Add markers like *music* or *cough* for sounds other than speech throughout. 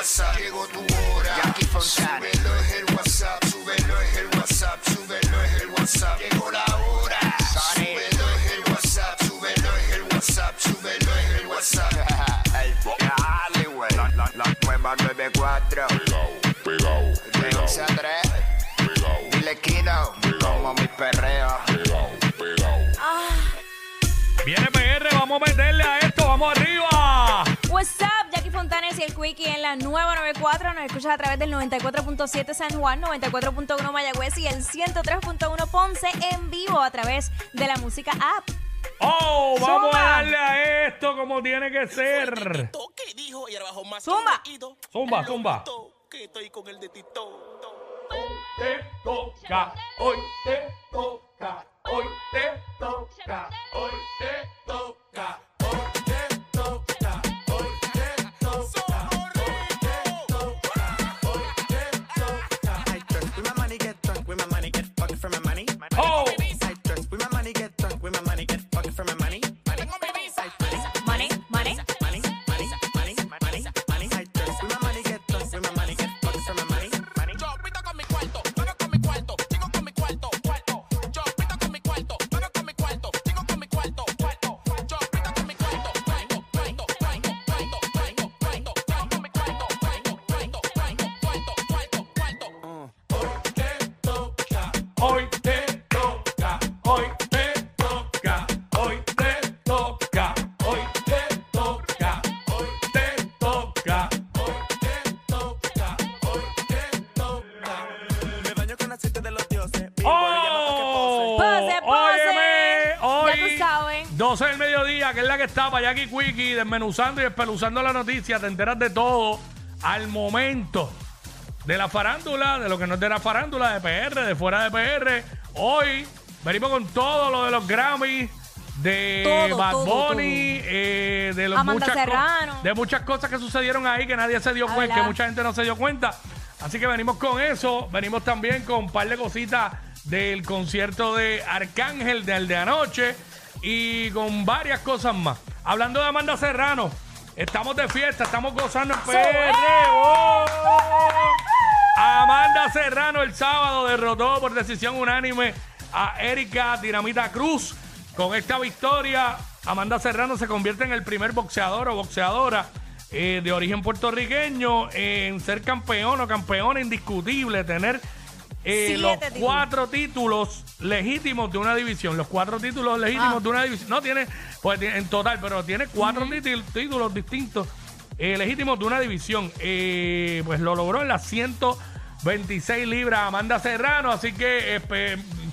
WhatsApp. Llegó tu hora. Jackie Fontana. Súbelo es el WhatsApp, súbelo es el WhatsApp, súbelo es el WhatsApp. Llegó la hora. Súbelo es el WhatsApp, súbelo es el WhatsApp, súbelo es el WhatsApp. *laughs* El Dale, güey. La, la, la nueva 94. Pegao, De pegao, 11 a 3. pegao, Dile Kino. Como mi perreo. pegao, pegao. Viene PR, vamos a meterle a esto, vamos arriba. Fontanes y el Quickie en la nueva 94. Nos escuchas a través del 94.7 San Juan, 94.1 Mayagüez y el 103.1 Ponce en vivo a través de la música app. Oh, vamos Zumba. a darle a esto como tiene que ser. que dijo y abajo más Zumba. Zumba, zumba. que estoy con el de Tito. Te toca, hoy te toca, hoy te toca, hoy sabes. 12 del mediodía, que es la que está para Jackie Quickie, desmenuzando y espeluzando la noticia. Te enteras de todo al momento de la farándula, de lo que no es de la farándula, de PR, de fuera de PR. Hoy venimos con todo lo de los Grammys. De Todo, Bad todo, Bunny, eh, de, los muchas de muchas cosas que sucedieron ahí que nadie se dio cuenta, que mucha gente no se dio cuenta. Así que venimos con eso. Venimos también con un par de cositas del concierto de Arcángel del de anoche y con varias cosas más. Hablando de Amanda Serrano, estamos de fiesta, estamos gozando en PR. Amanda Serrano el sábado derrotó por decisión unánime a Erika Dinamita Cruz. Con esta victoria, Amanda Serrano se convierte en el primer boxeador o boxeadora eh, de origen puertorriqueño en ser campeón o campeona indiscutible, tener eh, los títulos. cuatro títulos legítimos de una división. Los cuatro títulos legítimos Ah. de una división. No tiene, pues en total, pero tiene cuatro títul- títulos distintos eh, legítimos de una división. Eh, pues lo logró en las 126 libras Amanda Serrano. Así que,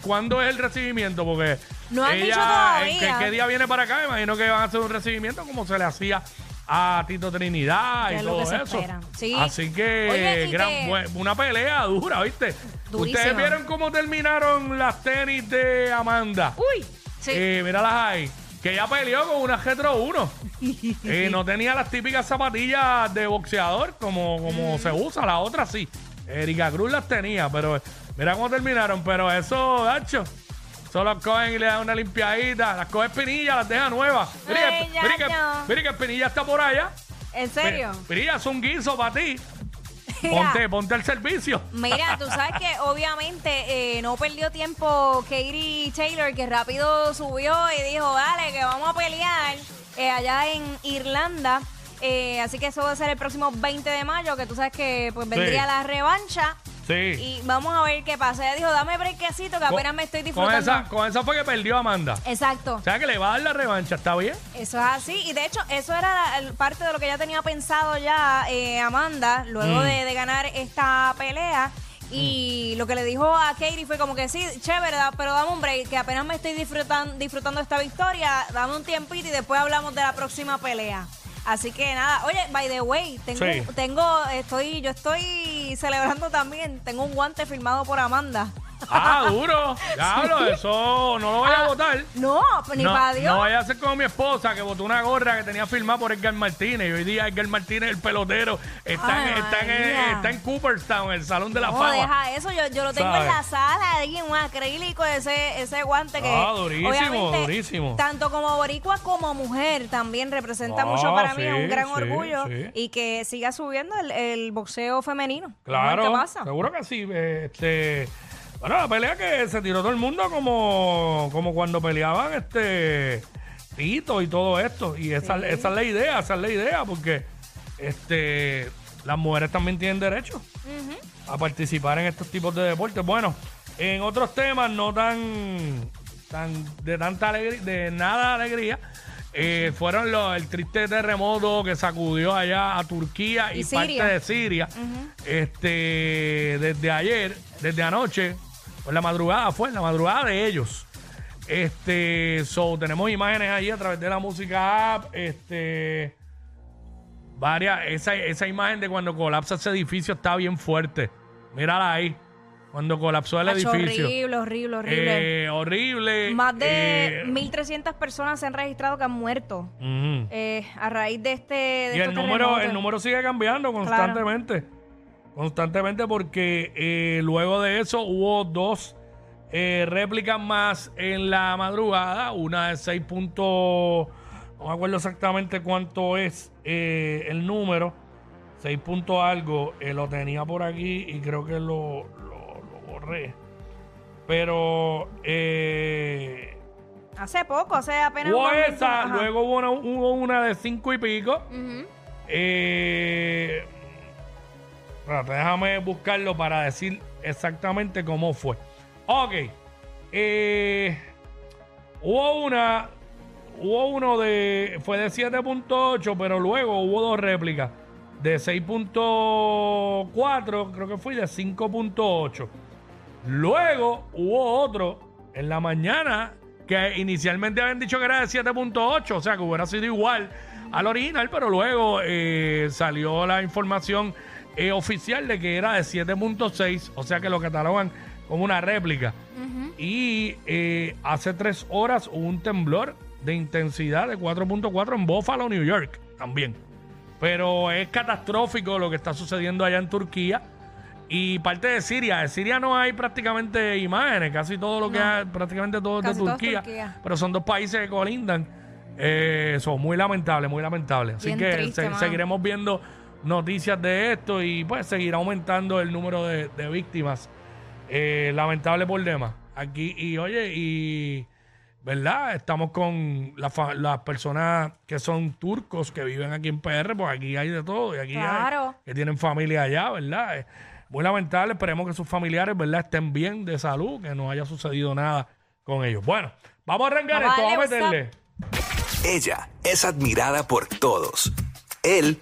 ¿cuándo es el recibimiento? Porque No han ella, dicho todavía. ¿en ¿qué, qué día viene para acá? Imagino que van a hacer un recibimiento como se le hacía a Tito Trinidad y todo eso. Sí. Así que, Oye, gran- que- una pelea dura, ¿viste? Durísima. ¿Ustedes vieron cómo terminaron las tenis de Amanda? Uy, sí. Eh, míralas ahí. Que ella peleó con una Retro 1. *laughs* Eh, no tenía las típicas zapatillas de boxeador como, como se usa. La otra sí. Erika Cruz las tenía, pero mira cómo terminaron. Pero eso, Dacho, solo cogen y le dan una limpiadita. Las coge Espinilla, las deja nuevas. Mira, que- Ay, ya mira que, no. mira que Espinilla está por allá. ¿En serio? Espinilla es un guiso para ti. *laughs* Mira. Ponte, ponte el servicio. Mira, tú *laughs* sabes que obviamente eh, no perdió tiempo Katie Taylor, que rápido subió y dijo, dale, que vamos a pelear eh, allá en Irlanda. Eh, así que eso va a ser el próximo 20 de mayo, que tú sabes que pues vendría la revancha. Sí. Y vamos a ver qué pasa. Ella dijo, dame brequecito, que apenas me estoy Con disfrutando. esa, con esa fue que perdió Amanda. Exacto. O sea que le va a dar la revancha, ¿está bien? Eso es así. Y de hecho, eso era la- parte de lo que ya tenía pensado ya eh, Amanda, luego Mm. de, de ganar esta pelea. Y lo que le dijo a Katie fue como que sí, chévere, da- pero dame un break, que apenas me estoy disfrutando, disfrutando esta victoria, dame un tiempito y después hablamos de la próxima pelea. Así que nada, oye, by the way, tengo, Sí. tengo, estoy, yo estoy celebrando también, tengo un guante firmado por Amanda. Ah, duro. Diablo, *laughs* eso no lo voy a votar. No, ni no, para Dios. no vaya a ser como mi esposa que botó una gorra que tenía firmada por Edgar Martínez y hoy día Edgar Martínez, el pelotero, está, Ay, en, está, en, está en Cooperstown, el Salón de la No, Fama. deja eso, yo, yo lo tengo ¿Sabes? en la sala, ahí en un acrílico, ese, ese guante que Ah, durísimo, obviamente, durísimo. tanto como boricua como mujer también representa Ah, mucho para mí, es un gran sí, orgullo sí. y que siga subiendo el, el boxeo femenino. Claro, ¿Qué pasa? seguro que sí. Este, bueno, la pelea que se tiró todo el mundo como, como cuando peleaban este Tito y todo esto. Y esa, esa es la idea, esa es la idea, porque este las mujeres también tienen derecho a participar en estos tipos de deportes. Bueno, en otros temas no tan, tan de tanta alegría, de nada alegría. eh, fueron los, el triste terremoto que sacudió allá a Turquía y, Y parte de Siria. Este, desde ayer, desde anoche, por la madrugada fue, la madrugada de ellos. Este, so, tenemos imágenes ahí a través de la música app. Este, varias, esa, esa imagen de cuando colapsa ese edificio está bien fuerte. Mírala ahí. Cuando colapsó el Hacho, edificio. horrible, horrible, horrible. Eh, horrible. Más de eh, 1.300 personas se han registrado que han muerto eh, a raíz de este de Y el número, terremotos. el número sigue cambiando constantemente. Constantemente porque eh, luego de eso hubo dos eh, réplicas más en la madrugada. Una de 6 puntos, no me acuerdo exactamente cuánto es eh, el número. 6 puntos algo. lo tenía por aquí y creo que lo, lo- lo borré. Pero Hace poco, hace apenas hubo esa, luego hubo una, hubo una de 5 y pico. Ujú. Eh, espérate, déjame buscarlo para decir exactamente cómo fue. Ok. Eh, hubo una. Hubo uno de. Fue de 7.8, pero luego hubo dos réplicas. De 6.4, creo que fue, de 5.8. Luego hubo otro en la mañana que inicialmente habían dicho que era de 7.8, o sea que hubiera sido igual al original, pero luego eh, salió la información eh, oficial de que era de 7.6, o sea que lo catalogan como una réplica. Y eh, hace tres horas hubo un temblor de intensidad de 4.4 en Buffalo, New York, también. Pero es catastrófico lo que está sucediendo allá en Turquía. Y parte de Siria. De Siria no hay prácticamente imágenes, casi todo lo que hay, prácticamente todo es Casi de Turquía, Turquía. Pero son dos países que colindan. Eh, son muy lamentables, muy lamentables. Así Bien que triste, se- mano. seguiremos viendo noticias de esto y pues seguirá aumentando el número de, de víctimas. Eh, lamentable por demás. Aquí, y oye, y ¿verdad? Estamos con la las personas que son turcos que viven aquí en PR, pues aquí hay de todo. Y aquí Claro. hay que tienen familia allá, ¿verdad? Eh, Muy lamentable, esperemos que sus familiares, ¿verdad?, estén bien de salud, que no haya sucedido nada con ellos. Bueno, vamos a arrancar Vamos esto, vamos a meterle. Ella es admirada por todos. Él,